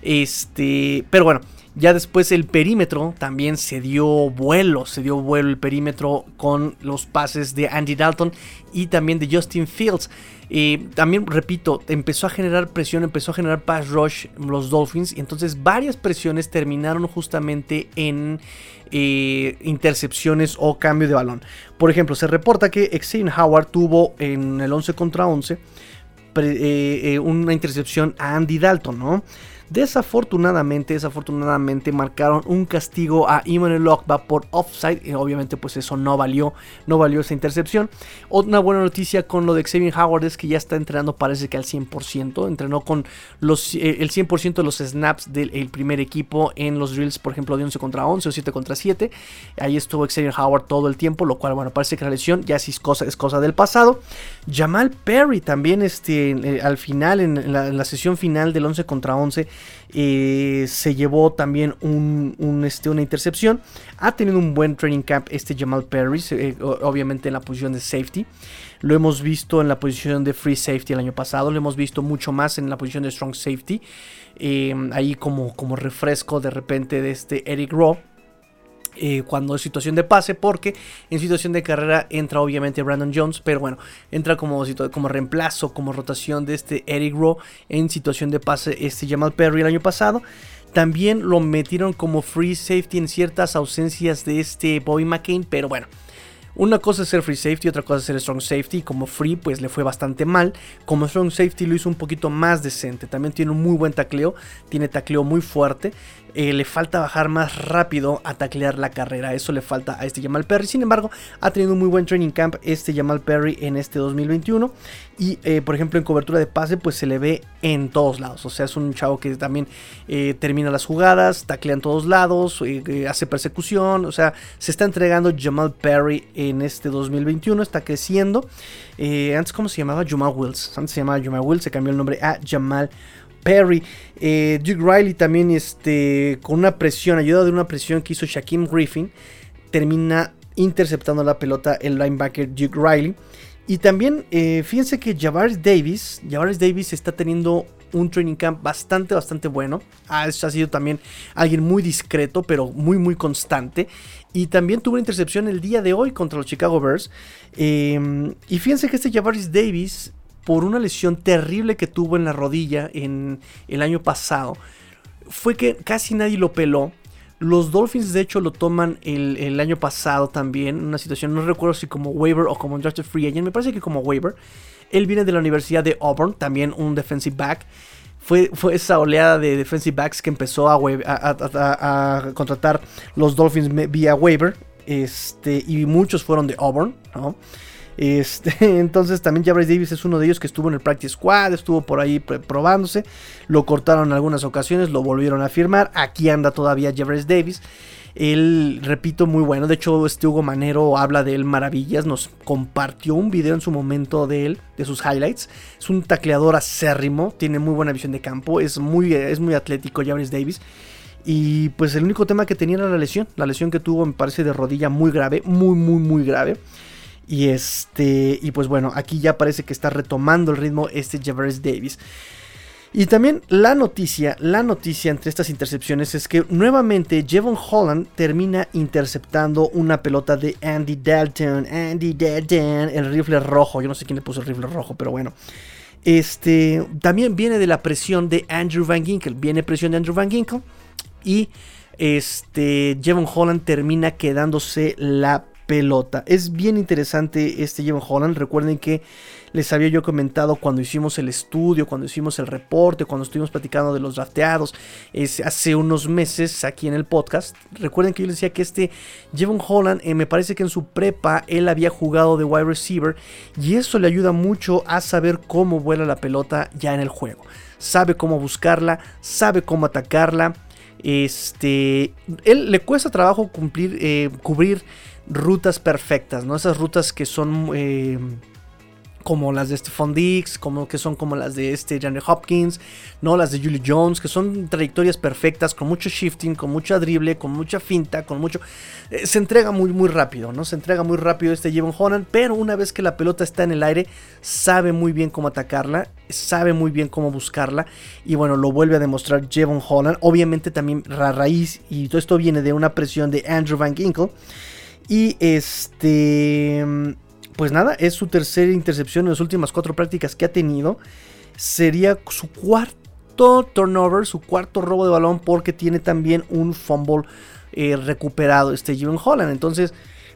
Este, pero bueno, ya después el perímetro también se dio vuelo, se dio vuelo el perímetro con los pases de Andy Dalton y también de Justin Fields. Eh, también, repito, empezó a generar presión, empezó a generar pass rush los Dolphins. Y entonces varias presiones terminaron justamente en eh, intercepciones o cambio de balón. Por ejemplo, se reporta que Xavier Howard tuvo en el 11 contra 11 eh, una intercepción a Andy Dalton, ¿no? Desafortunadamente, desafortunadamente marcaron un castigo a Emmanuel Ogba por offside. Y obviamente, pues eso no valió, no valió esa intercepción. Otra buena noticia con lo de Xavier Howard es que ya está entrenando, parece que al 100%. Entrenó con los, eh, el 100% de los snaps del primer equipo en los drills, por ejemplo, de 11 contra 11 o 7 contra 7. Ahí estuvo Xavier Howard todo el tiempo, lo cual, bueno, parece que la lesión ya es cosa, es cosa del pasado. Jamal Perry también este, eh, al final, en la, en la sesión final del 11 contra 11 eh, se llevó también un, este, una intercepción. Ha tenido un buen training camp este Jamal Perry, eh, obviamente en la posición de safety. Lo hemos visto en la posición de free safety el año pasado. Lo hemos visto mucho más en la posición de strong safety. Eh, ahí como, como refresco de repente de este Eric Rowe. Eh, cuando es situación de pase, porque en situación de carrera entra obviamente Brandon Jones, pero bueno, entra como, como reemplazo, como rotación de este Eric Rowe en situación de pase este Jamal Perry el año pasado. También lo metieron como free safety en ciertas ausencias de este Bobby McCain, pero bueno. Una cosa es ser free safety, otra cosa es ser strong safety. Como free, pues le fue bastante mal. Como strong safety lo hizo un poquito más decente. También tiene un muy buen tacleo, tiene tacleo muy fuerte. Eh, le falta bajar más rápido a taclear la carrera. Eso le falta a este Jamal Perry. Sin embargo, ha tenido un muy buen training camp este Jamal Perry en este 2021. Y eh, por ejemplo, en cobertura de pase, pues se le ve en todos lados. O sea, es un chavo que también eh, termina las jugadas, taclea en todos lados, hace persecución. O sea, se está entregando Jamal Perry en este 2021. Está creciendo. antes, ¿cómo se llamaba? Jamal Wills. Antes se llamaba Jamal Wills. Se cambió el nombre a Jamal Perry. Eh, Duke Riley también este, con una presión, ayuda de una presión que hizo Shaquem Griffin, termina interceptando la pelota el linebacker Duke Riley. Y también eh, fíjense que Javaris Davis, Javaris Davis está teniendo un training camp bastante, bastante bueno. Ha, sido también alguien muy discreto, pero muy, muy constante. Y también tuvo una intercepción el día de hoy contra los Chicago Bears. Eh, y fíjense que este Javaris Davis por una lesión terrible que tuvo en la rodilla en el año pasado, fue que casi nadie lo peló. Los Dolphins de hecho lo toman el, año pasado también, una situación, no recuerdo si como waiver o como drafted free agent, me parece que como waiver. Él viene de la Universidad de Auburn, también un defensive back. Fue, fue esa oleada de defensive backs que empezó a, a, contratar los Dolphins vía waiver. Este, y muchos fueron de Auburn, ¿no? Este, entonces también Jabris Davis es uno de ellos que estuvo en el Practice Squad, estuvo por ahí probándose, lo cortaron en algunas ocasiones, lo volvieron a firmar, aquí anda todavía Jabris Davis. Él, repito, muy bueno. De hecho, este Hugo Manero habla de él maravillas. Nos compartió un video en su momento de él, de sus highlights. Es un tacleador acérrimo, tiene muy buena visión de campo, es muy, es muy atlético Jabris Davis. Y pues el único tema que tenía era la lesión. La lesión que tuvo me parece de rodilla muy grave, muy, muy, muy grave. Y este, y pues bueno, aquí ya parece que está retomando el ritmo este Javaris Davis. Y también la noticia, la noticia entre estas intercepciones es que nuevamente Jevon Holland termina interceptando una pelota de Andy Dalton. Andy Dalton, el rifle rojo. Yo no sé quién le puso el rifle rojo, pero bueno. Este también viene de la presión de Andrew Van Ginkel. Viene presión de Andrew Van Ginkel. Y este Jevon Holland termina quedándose la pelota. Es bien interesante este Jevon Holland. Recuerden que les había yo comentado cuando hicimos el estudio, cuando hicimos el reporte, cuando estuvimos platicando de los drafteados es, hace unos meses aquí en el podcast. Recuerden que yo les decía que este Jevon Holland, eh, me parece que en su prepa él había jugado de wide receiver y eso le ayuda mucho a saber cómo vuela la pelota ya en el juego. Sabe cómo buscarla, sabe cómo atacarla Este, él le cuesta trabajo cumplir, eh, cubrir rutas perfectas, ¿no? Esas rutas que son eh, como las de Stephon Diggs, como que son como las de este Johnny Hopkins, no las de Julie Jones, que son trayectorias perfectas, con mucho shifting, con mucha drible, con mucha finta, con mucho... Eh, se entrega muy muy rápido, ¿no? Se entrega muy rápido este Jevon Holland, pero una vez que la pelota está en el aire, sabe muy bien cómo atacarla, sabe muy bien cómo buscarla, y bueno, lo vuelve a demostrar Jevon Holland. Obviamente también la raíz, y todo esto viene de una presión de Andrew Van Ginkle. Y este pues nada, es su tercera intercepción en las últimas cuatro prácticas que ha tenido. Sería su cuarto turnover, su cuarto robo de balón, porque tiene también un fumble eh, recuperado, este Jevon Holland. Entonces,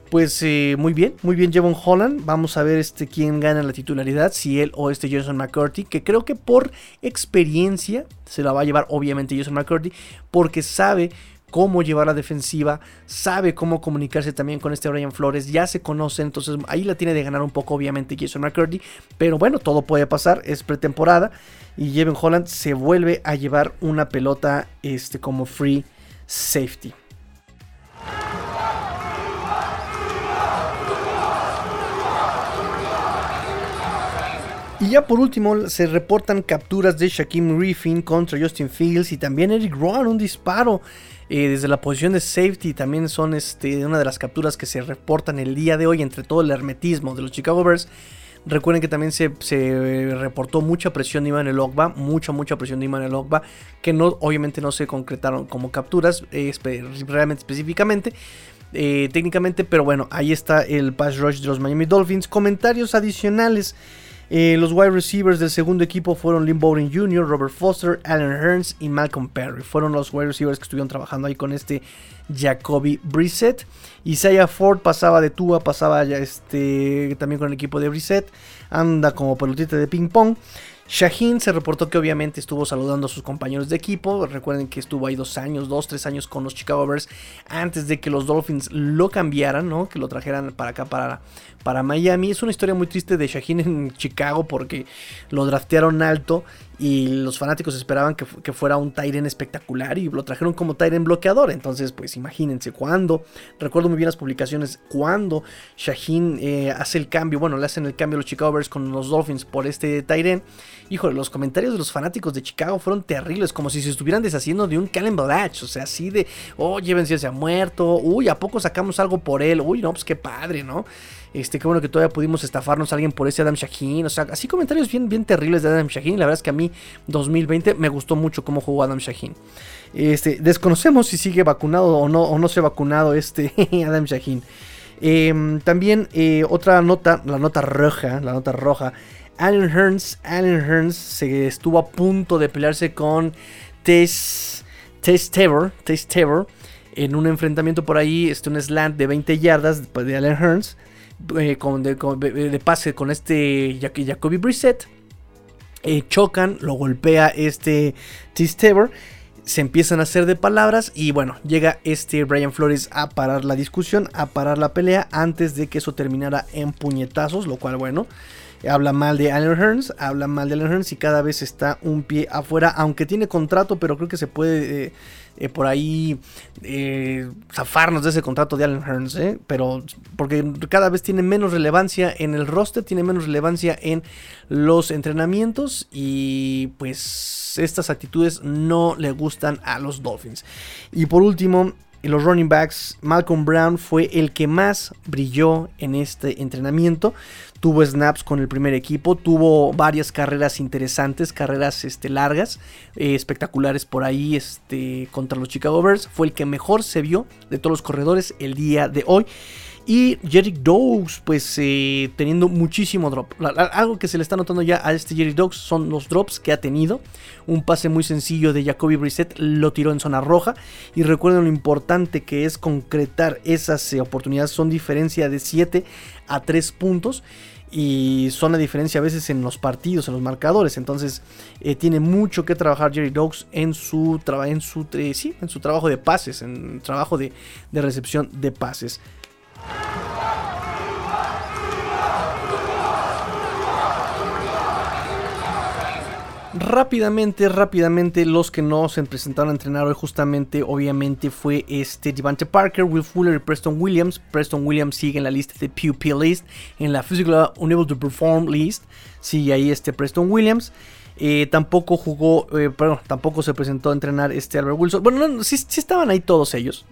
pues eh, muy bien, muy bien Jevon Holland. Vamos a ver este, quién gana la titularidad, si él o este Jason McCurdy, que creo que por experiencia se la va a llevar obviamente Jason McCurdy, porque sabe cómo llevar la defensiva, sabe cómo comunicarse también con este Brian Flores, ya se conoce, entonces ahí la tiene de ganar un poco obviamente Jason McCurdy, pero bueno, todo puede pasar, es pretemporada y Jevon Holland se vuelve a llevar una pelota este, como free safety. Y ya por último se reportan capturas de Shaquem Griffin contra Justin Fields y también Eric Rowan, un disparo desde la posición de safety también son este, una de las capturas que se reportan el día de hoy entre todo el hermetismo de los Chicago Bears. Recuerden que también se, reportó mucha presión de Iman Ogba, mucha, mucha presión de Iman Ogba, que no, obviamente no se concretaron como capturas realmente específicamente. Eh, técnicamente, pero bueno, ahí está el pass rush de los Miami Dolphins. Comentarios adicionales. Eh, los wide receivers del segundo equipo fueron Lynn Bowden Jr., Robert Foster, Alan Hearns y Malcolm Perry. Fueron los wide receivers que estuvieron trabajando ahí con este Jacoby Brissett. Isaiah Ford pasaba de Tua, pasaba este, también con el equipo de Brissett. Anda como pelotita de ping pong. Shaheen se reportó que obviamente estuvo saludando a sus compañeros de equipo. Recuerden que estuvo ahí dos años, dos, tres años con los Chicago Bears antes de que los Dolphins lo cambiaran, ¿no? Que lo trajeran para acá, para, para Miami. Es una historia muy triste de Shaheen en Chicago porque lo draftearon alto y los fanáticos esperaban que, fuera un Tyren espectacular y lo trajeron como Tyren bloqueador. Entonces, pues imagínense cuando, recuerdo muy bien las publicaciones, cuando Shaheen eh, hace el cambio, bueno, le hacen el cambio a los Chicago Bears con los Dolphins por este Tyren. Híjole, los comentarios de los fanáticos de Chicago fueron terribles, como si se estuvieran deshaciendo de un Calen Balach, o sea, así de, oh, si se ha muerto, uy, ¿a poco sacamos algo por él? Uy, no, pues qué padre, ¿no? Este, qué bueno que todavía pudimos estafarnos a alguien por ese Adam Shaheen. O sea, así comentarios bien, bien terribles de Adam Shaheen. La verdad es que a mí 2020 me gustó mucho cómo jugó Adam Shaheen. Este, desconocemos si sigue vacunado o no, o no se ha vacunado este Adam Shaheen. Em, también eh, otra nota, la nota roja, la nota roja. Allen Hearns, Allen Hearns se estuvo a punto de pelearse con Tess, Tabor, en un enfrentamiento por ahí, este, un slant de 20 yardas de Allen Hearns. Eh, de, pase con este Jacoby Brissett. Eh, chocan, lo golpea este T-Staber. Se empiezan a hacer de palabras y bueno, llega este Brian Flores a parar la discusión, a parar la pelea antes de que eso terminara en puñetazos, lo cual bueno, habla mal de Allen Hearns, habla mal de Allen Hearns y cada vez está un pie afuera, aunque tiene contrato, pero creo que se puede eh, eh, por ahí eh, zafarnos de ese contrato de Allen Hearns, ¿eh? pero porque cada vez tiene menos relevancia en el roster, tiene menos relevancia en los entrenamientos y pues estas actitudes no le gustan a los Dolphins. Y por último, en los running backs, Malcolm Brown fue el que más brilló en este entrenamiento tuvo snaps con el primer equipo, tuvo varias carreras interesantes, carreras este, largas, eh, espectaculares por ahí este, contra los Chicago Bears. Fue el que mejor se vio de todos los corredores el día de hoy. Y Jerry Dogs, pues eh, teniendo muchísimo drop. algo que se le está notando ya a este Jerry Dogs son los drops que ha tenido. Un pase muy sencillo de Jacoby Brissett lo tiró en zona roja. Y recuerden lo importante que es concretar esas eh, oportunidades. Son diferencia de 7 a 3 puntos y son la diferencia a veces en los partidos, en los marcadores. Entonces eh, tiene mucho que trabajar Jerry Dogs en su, en, en su trabajo de pases, en trabajo de recepción de pases. Rápidamente, rápidamente, los que no se presentaron a entrenar hoy justamente, obviamente, fue este Devante Parker, Will Fuller y Preston Williams. Preston Williams sigue en la lista de PUP List, en la Physical Unable to Perform List, sigue ahí este Preston Williams. Eh, tampoco jugó, eh, perdón, tampoco se presentó a entrenar este Albert Wilson. Bueno, no, sí, sí estaban ahí todos ellos,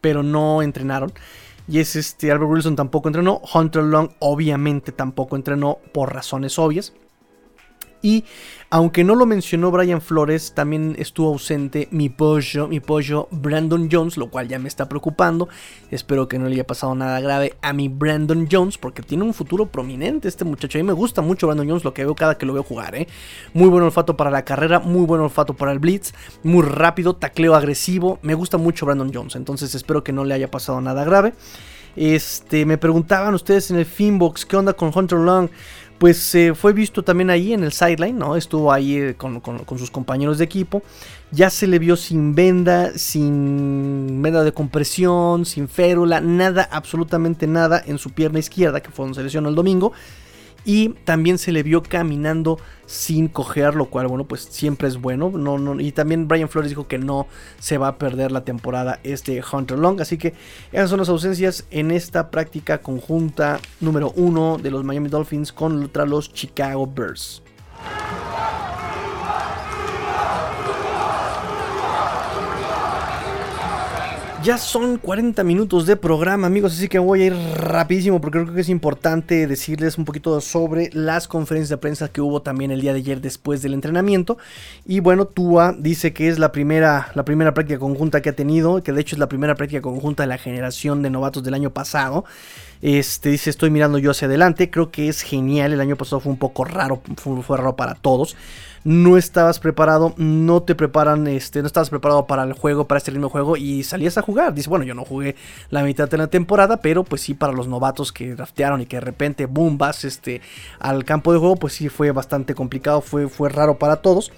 pero no entrenaron. Y es este Albert Wilson tampoco entrenó. Hunter Long obviamente tampoco entrenó por razones obvias. Y aunque no lo mencionó Brian Flores, también estuvo ausente mi pollo, mi pollo Brandon Jones, lo cual ya me está preocupando. Espero que no le haya pasado nada grave a mi Brandon Jones, porque tiene un futuro prominente este muchacho. A mí me gusta mucho Brandon Jones, lo que veo cada que lo veo jugar. ¿eh? Muy buen olfato para la carrera, muy buen olfato para el blitz, muy rápido, tacleo agresivo. Me gusta mucho Brandon Jones, entonces espero que no le haya pasado nada grave. Este, me preguntaban ustedes en el Finbox, ¿qué onda con Hunter Long? Pues fue visto también ahí en el sideline, ¿no? Estuvo ahí eh, con, sus compañeros de equipo. Ya se le vio sin venda, sin venda de compresión, sin férula, nada, absolutamente nada en su pierna izquierda, que fue donde se lesionó el domingo y también se le vio caminando sin cojear, lo cual, bueno, pues siempre es bueno. No, no, y también Brian Flores dijo que no se va a perder la temporada este Hunter Long. Así que esas son las ausencias en esta práctica conjunta número uno de los Miami Dolphins contra los Chicago Bears. Ya son 40 minutos de programa, amigos, así que voy a ir rapidísimo porque creo que es importante decirles un poquito sobre las conferencias de prensa que hubo también el día de ayer después del entrenamiento. Y bueno, Tua dice que es la primera, la primera práctica conjunta que ha tenido, que de hecho es la primera práctica conjunta de la generación de novatos del año pasado. Este dice, estoy mirando yo hacia adelante, creo que es genial, el año pasado fue un poco raro, fue raro para todos no estabas preparado, no te preparan, este, no estabas preparado para el juego, para este mismo juego y salías a jugar. Dice, bueno, yo no jugué la mitad de la temporada, pero pues sí para los novatos que draftearon y que de repente, boom, vas este, al campo de juego, pues sí fue bastante complicado, fue, fue raro para todos.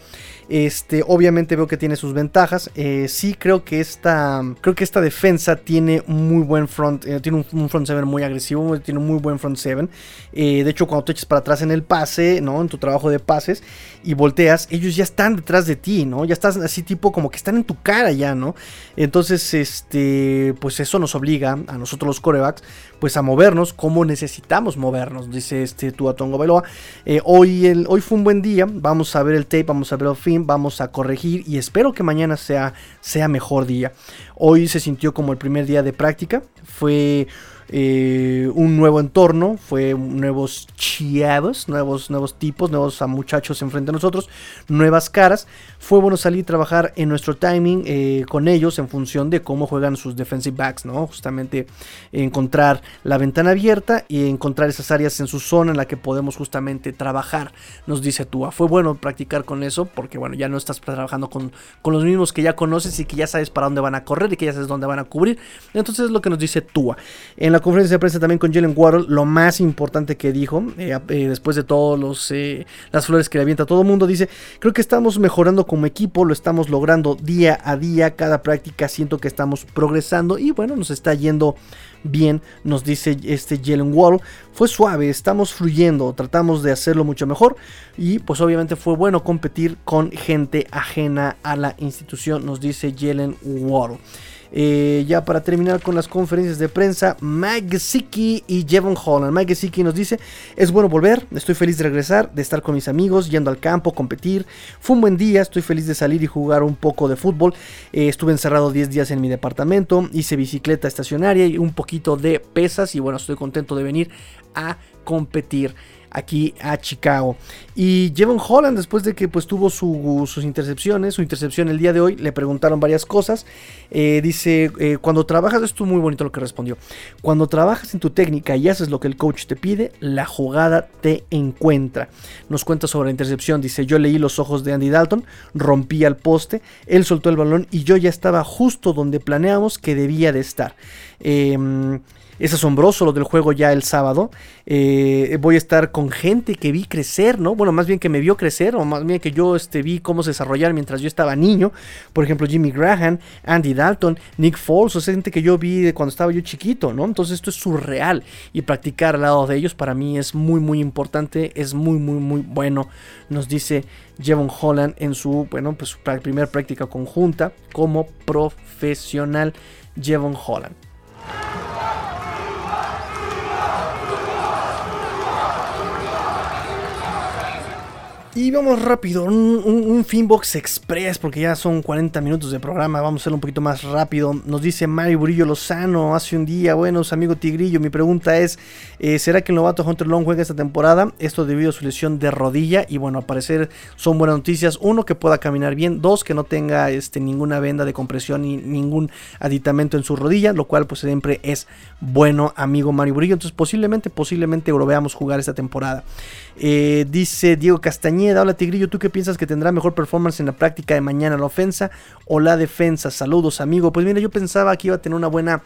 Este, obviamente veo que tiene sus ventajas. Eh, sí creo que esta, creo que esta defensa tiene muy buen front, eh, tiene un, front seven muy agresivo, tiene un muy buen front seven. Eh, de hecho, cuando te echas para atrás en el pase, ¿no? En tu trabajo de pases y volteas, ellos ya están detrás de ti, ¿no? Ya estás así tipo como que están en tu cara ya, ¿no? Entonces, este, pues eso nos obliga a nosotros los corebacks, pues a movernos como necesitamos movernos, dice este Tongo Veloa. hoy, el, hoy fue un buen día, vamos a ver el tape, vamos a ver el fin vamos a corregir y espero que mañana sea, sea mejor día. Hoy se sintió como el primer día de práctica, fue eh, un nuevo entorno, fue nuevos chavos, nuevos, nuevos tipos, nuevos muchachos enfrente a nosotros, nuevas caras. Fue bueno salir y trabajar en nuestro timing eh, con ellos en función de cómo juegan sus defensive backs, ¿no? Justamente encontrar la ventana abierta y encontrar esas áreas en su zona en la que podemos justamente trabajar, nos dice Tua. Fue bueno practicar con eso porque, bueno, ya no estás trabajando con, con los mismos que ya conoces y que ya sabes para dónde van a correr y que ya sabes dónde van a cubrir. Entonces es lo que nos dice Tua. En la conferencia de prensa también con Jalen Waddle, lo más importante que dijo, eh, eh, después de todas eh, las flores que le avienta todo el mundo, dice, creo que estamos mejorando como equipo, lo estamos logrando día a día, cada práctica siento que estamos progresando y bueno, nos está yendo bien, nos dice este Jalen Waddle. Fue suave, estamos fluyendo, tratamos de hacerlo mucho mejor y pues obviamente fue bueno competir con gente ajena a la institución, nos dice Jalen Waddle. Eh, ya para terminar con las conferencias de prensa, Mike Gesicki y Jevon Holland. Mike Gesicki nos dice, es bueno volver, estoy feliz de regresar, de estar con mis amigos, yendo al campo, competir. Fue un buen día, estoy feliz de salir y jugar un poco de fútbol. Eh, estuve encerrado 10 días en mi departamento, hice bicicleta estacionaria y un poquito de pesas y bueno, estoy contento de venir a competir aquí a Chicago. Y Jevon Holland, después de que pues tuvo sus intercepciones, su intercepción el día de hoy, le preguntaron varias cosas. Eh, dice, eh, cuando trabajas, esto es muy bonito lo que respondió, cuando trabajas en tu técnica y haces lo que el coach te pide, la jugada te encuentra. Nos cuenta sobre la intercepción, dice, yo leí los ojos de Andy Dalton, rompí al poste, él soltó el balón y yo ya estaba justo donde planeamos que debía de estar. Eh, es asombroso lo del juego ya el sábado. Eh, voy a estar con gente que vi crecer, ¿no? Bueno, más bien que me vio crecer, o más bien que yo este, vi cómo se desarrollar mientras yo estaba niño. Por ejemplo, Jimmy Graham, Andy Dalton, Nick Foles, o sea, gente que yo vi cuando estaba yo chiquito, ¿no? Entonces esto es surreal. Y practicar al lado de ellos para mí es muy, muy importante, es muy, muy, muy bueno. Nos dice Jevon Holland en su, bueno, pues su primera práctica conjunta como profesional. Jevon Holland. Y vamos rápido, un, un, Finbox Express, porque ya son 40 minutos de programa, vamos a hacerlo un poquito más rápido. Nos dice Mario Burillo Lozano hace un día, buenos amigo Tigrillo, mi pregunta es, eh, ¿será que el novato Hunter Long juega esta temporada? Esto debido a su lesión de rodilla y bueno, al parecer son buenas noticias. Uno, que pueda caminar bien, dos, que no tenga este, ninguna venda de compresión ni ningún aditamento en su rodilla, lo cual pues siempre es bueno, amigo Mario Burillo. Entonces posiblemente, posiblemente lo veamos jugar esta temporada. Eh, dice Diego Castañeda, hola Tigrillo, ¿tú qué piensas que tendrá mejor performance en la práctica de mañana, la ofensa o la defensa? Saludos, amigo. Pues mira, yo pensaba que iba a tener una buena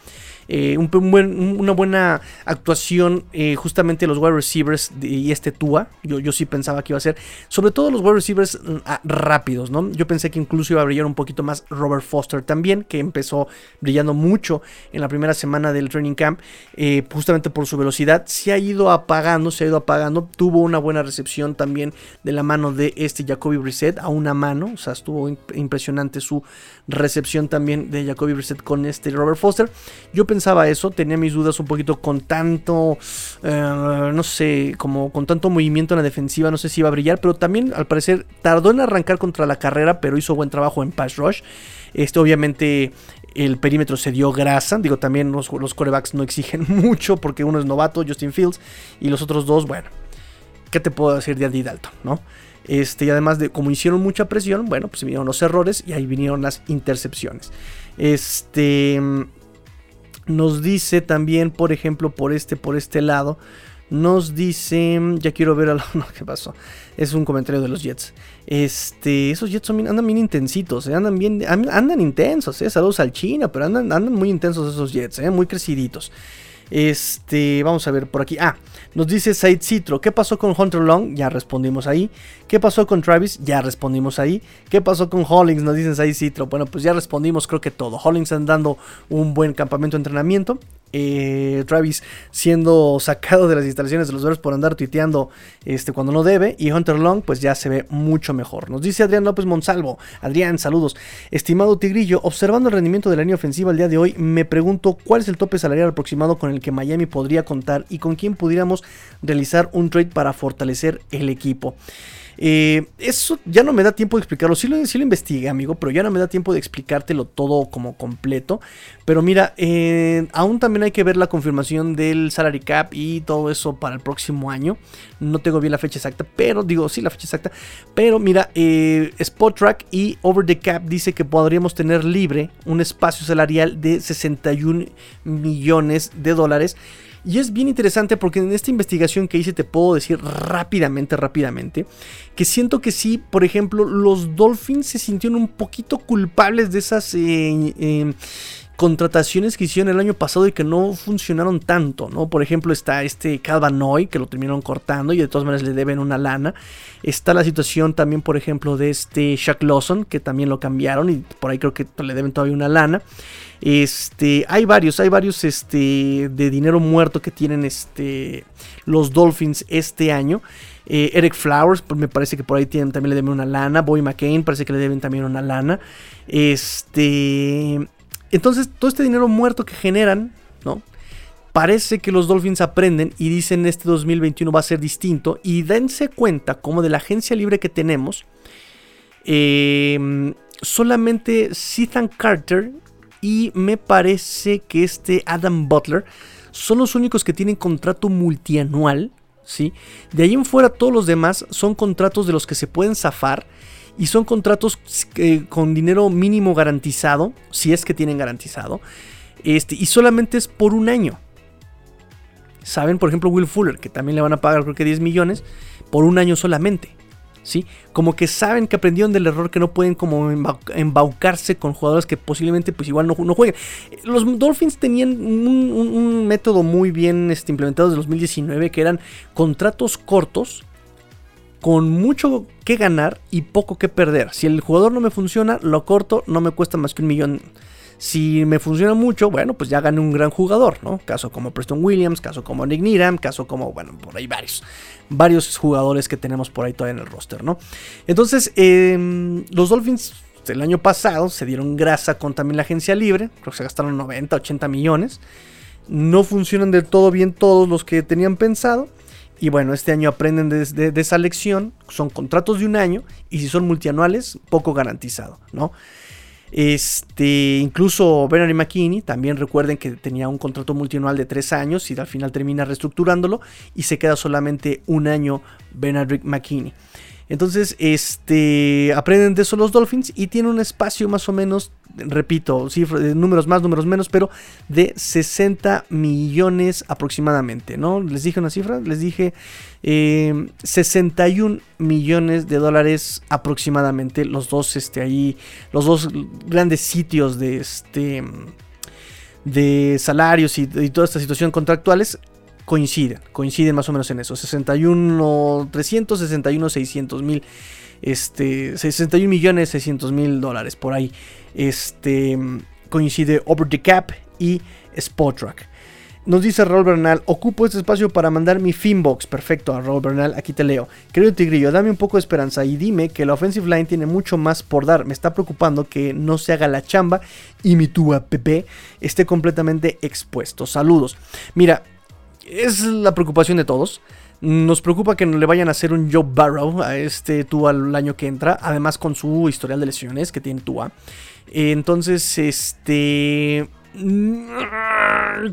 eh, una buena actuación eh, justamente los wide receivers y este Tua. Yo, yo sí pensaba que iba a ser, sobre todo los wide receivers mm, ah, rápidos, ¿no? Yo pensé que incluso iba a brillar un poquito más Robert Foster también, que empezó brillando mucho en la primera semana del training camp, eh, justamente por su velocidad. Se ha ido apagando, se ha ido apagando. Tuvo una buena recepción también de la mano de este Jacoby Brissett a una mano, o sea, estuvo impresionante su recepción también de Jacoby Brissett con este Robert Foster. Yo pensaba eso, tenía mis dudas un poquito con tanto, eh, no sé, como con tanto movimiento en la defensiva, no sé si iba a brillar, pero también al parecer tardó en arrancar contra la carrera, pero hizo buen trabajo en pass rush. Este obviamente el perímetro se dio grasa. Digo, también los, los, corebacks no exigen mucho porque uno es novato, Justin Fields, y los otros dos, bueno, ¿qué te puedo decir de Andy Dalton, no? Este, y además de como hicieron mucha presión, bueno, pues vinieron los errores y ahí vinieron las intercepciones. Este nos dice también, por ejemplo, por este, por este lado, nos dice, ya quiero ver a no, ¿qué pasó? Es un comentario de los Jets. Este, esos Jets andan bien intensitos, eh, andan bien, andan intensos, eh, saludos al China, pero andan, andan muy intensos esos Jets, eh, muy creciditos. Este, vamos a ver por aquí. Ah, nos dice Said Citro. ¿Qué pasó con Hunter Long? Ya respondimos ahí. ¿Qué pasó con Travis? Ya respondimos ahí. ¿Qué pasó con Hollings? Nos dicen Said Citro. Bueno, pues ya respondimos, creo que todo. Hollings andando un buen campamento de entrenamiento. Eh, Travis siendo sacado de las instalaciones de los Bears por andar tuiteando este, cuando no debe. Y Hunter Long, pues ya se ve mucho mejor. Nos dice Adrián López Monsalvo. Adrián, saludos. Estimado Tigrillo, observando el rendimiento de la línea ofensiva el día de hoy, me pregunto cuál es el tope salarial aproximado con el que Miami podría contar y con quién pudiéramos realizar un trade para fortalecer el equipo. Eh, eso ya no me da tiempo de explicarlo. Sí lo, lo investigué, amigo, pero ya no me da tiempo de explicártelo todo como completo. Pero mira, eh, aún también hay que ver la confirmación del salary cap y todo eso para el próximo año. No tengo bien la fecha exacta, pero digo, sí, la fecha exacta. Pero mira, eh, Spot Track y Over the Cap dice que podríamos tener libre un espacio salarial de 61 millones de dólares. Y es bien interesante porque en esta investigación que hice te puedo decir rápidamente, rápidamente, que siento que sí, por ejemplo, los Dolphins se sintieron un poquito culpables de esas... Eh, eh, contrataciones que hicieron el año pasado y que no funcionaron tanto, ¿no? Por ejemplo, está este Calvanoy, que lo terminaron cortando y de todas maneras le deben una lana. Está la situación también, por ejemplo, de este Shaq Lawson, que también lo cambiaron y por ahí creo que le deben todavía una lana. Este, hay varios, hay varios este, de dinero muerto que tienen este, los Dolphins este año. Eh, Eric Flowers, pues, me parece que por ahí tienen, también le deben una lana. Boy McCain, parece que le deben también una lana. Este, entonces, todo este dinero muerto que generan, ¿no? Parece que los Dolphins aprenden y dicen este 2021 va a ser distinto. Y dense cuenta como de la agencia libre que tenemos, em, solamente Ethan Carter y me parece que este Adam Butler son los únicos que tienen contrato multianual. ¿sí? De ahí en fuera todos los demás son contratos de los que se pueden zafar y son contratos eh, con dinero mínimo garantizado, si es que tienen garantizado, este, y solamente es por un año. Saben, por ejemplo, Will Fuller, que también le van a pagar creo que 10 millones por un año solamente. ¿sí? Como que saben que aprendieron del error que no pueden como embaucarse con jugadores que posiblemente pues igual no, no jueguen. Los Dolphins tenían un, método muy bien este, implementado desde 2019 que eran contratos cortos con mucho que ganar y poco que perder. Si el jugador no me funciona, lo corto, no me cuesta más que un millón si me funciona mucho, bueno, pues ya gané un gran jugador, ¿no? Caso como Preston Williams, caso como Nick Needham, caso como, bueno, por ahí varios. Varios jugadores que tenemos por ahí todavía en el roster, ¿no? Entonces, em, los Dolphins el año pasado se dieron grasa con también la agencia libre, creo que se gastaron 90, 80 millones. No funcionan del todo bien todos los que tenían pensado. Y bueno, este año aprenden de, esa lección. Son contratos de un año y si son multianuales, poco garantizado, ¿no? Este, incluso Bernard McKinney, también recuerden que tenía un contrato multianual de tres años y al final termina reestructurándolo y se queda solamente un año Bernard McKinney. Entonces, este, aprenden de eso los Dolphins y tiene un espacio más o menos, repito, cifras, números más, números menos, pero de 60 millones aproximadamente, ¿no? Les dije una cifra, les dije 61 eh, millones de dólares aproximadamente, los dos, este, ahí, los dos grandes sitios de, este, de salarios y, y toda esta situación contractuales coinciden, coinciden más o menos en eso. 61 300, 61 600 mil, este, 61 millones 600 mil dólares por ahí. Este, coincide Over the Cap y Spotrack. Nos dice Raúl Bernal, ocupo este espacio para mandar mi Finbox. Perfecto, a Raúl Bernal, aquí te leo. Querido Tigrillo, dame un poco de esperanza y dime que la offensive line tiene mucho más por dar. Me está preocupando que no se haga la chamba y mi tuba PP esté completamente expuesto. Saludos. Mira, es la preocupación de todos. Nos preocupa que no le vayan a hacer un Joe Barrow a este Tua el año que entra, además con su historial de lesiones que tiene Tua. Entonces, este...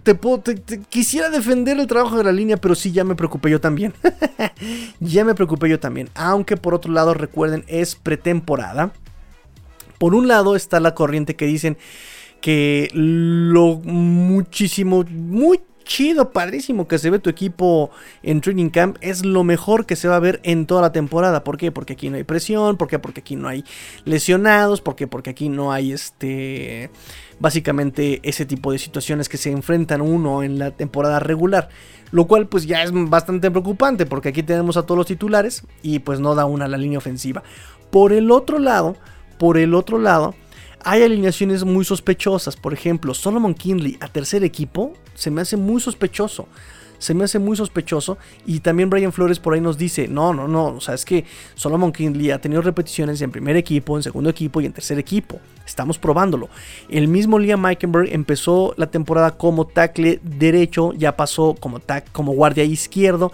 Te, puedo, quisiera defender el trabajo de la línea, pero sí ya me preocupé yo también. ya me preocupé yo también. Aunque por otro lado, recuerden, es pretemporada. Por un lado está la corriente que dicen que lo muchísimo, muy chido, padrísimo que se ve tu equipo en Training Camp. Es lo mejor que se va a ver en toda la temporada. ¿Por qué? Porque aquí no hay presión, ¿por qué? Porque aquí no hay lesionados, ¿por qué? Porque aquí no hay este. Básicamente ese tipo de situaciones que se enfrentan uno en la temporada regular. Lo cual pues ya es bastante preocupante porque aquí tenemos a todos los titulares y pues no da una a la línea ofensiva. Por el otro lado, por el otro lado, hay alineaciones muy sospechosas. Por ejemplo, Solomon Kinley a tercer equipo se me hace muy sospechoso. Se me hace muy sospechoso. Y también Brian Flores por ahí nos dice: No, no, no. O sea, es que Solomon Kinley ha tenido repeticiones en primer equipo, en segundo equipo y en tercer equipo. Estamos probándolo. El mismo Liam Meikenberg empezó la temporada como tackle derecho, ya pasó como, como guardia izquierdo.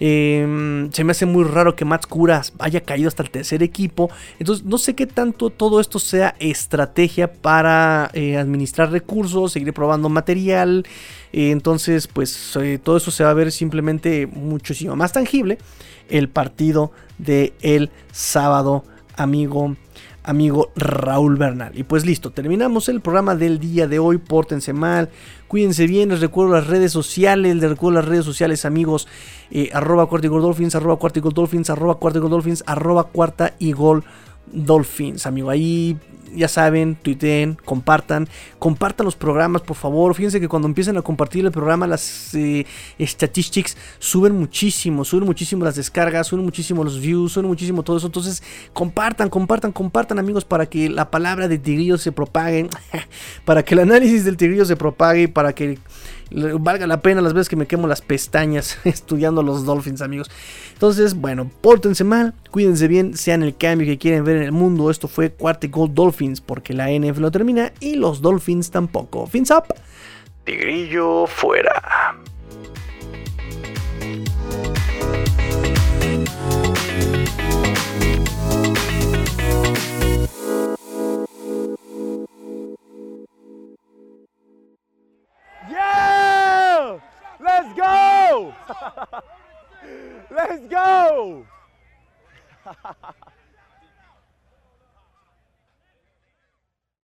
Em, se me hace muy raro que Mats Curas haya caído hasta el tercer equipo. Entonces, no sé qué tanto todo esto sea estrategia para eh, administrar recursos, seguir probando material. Eh, entonces, pues eh, todo eso se va a ver simplemente muchísimo más tangible el partido de el sábado, amigo amigo Raúl Bernal. Y pues listo, terminamos el programa del día de hoy. Pórtense mal, cuídense bien. Les recuerdo las redes sociales, les recuerdo las redes sociales, amigos. Eh, arroba cuarta y gol dolphins, arroba cuarta y gol dolphins, arroba cuarta y gol dolphins, arroba cuarta y gol dolphins, amigo. Ahí ya saben, tuiteen, compartan, compartan los programas, por favor. Fíjense que cuando empiezan a compartir el programa, las eh, statistics suben muchísimo, suben muchísimo las descargas, suben muchísimo los views, suben muchísimo todo eso. Entonces, compartan, compartan, compartan, amigos, para que la palabra de Tigrillo se propague, para que el análisis del Tigrillo se propague, para que valga la pena las veces que me quemo las pestañas estudiando los Dolphins, amigos. Entonces, bueno, pórtense mal, cuídense bien, sean el cambio que quieren ver en el mundo. Esto fue Cuarto Gold Dolphins, porque la NF lo termina y los Dolphins tampoco. Fins up, Tigrillo fuera. Let's go! Let's go!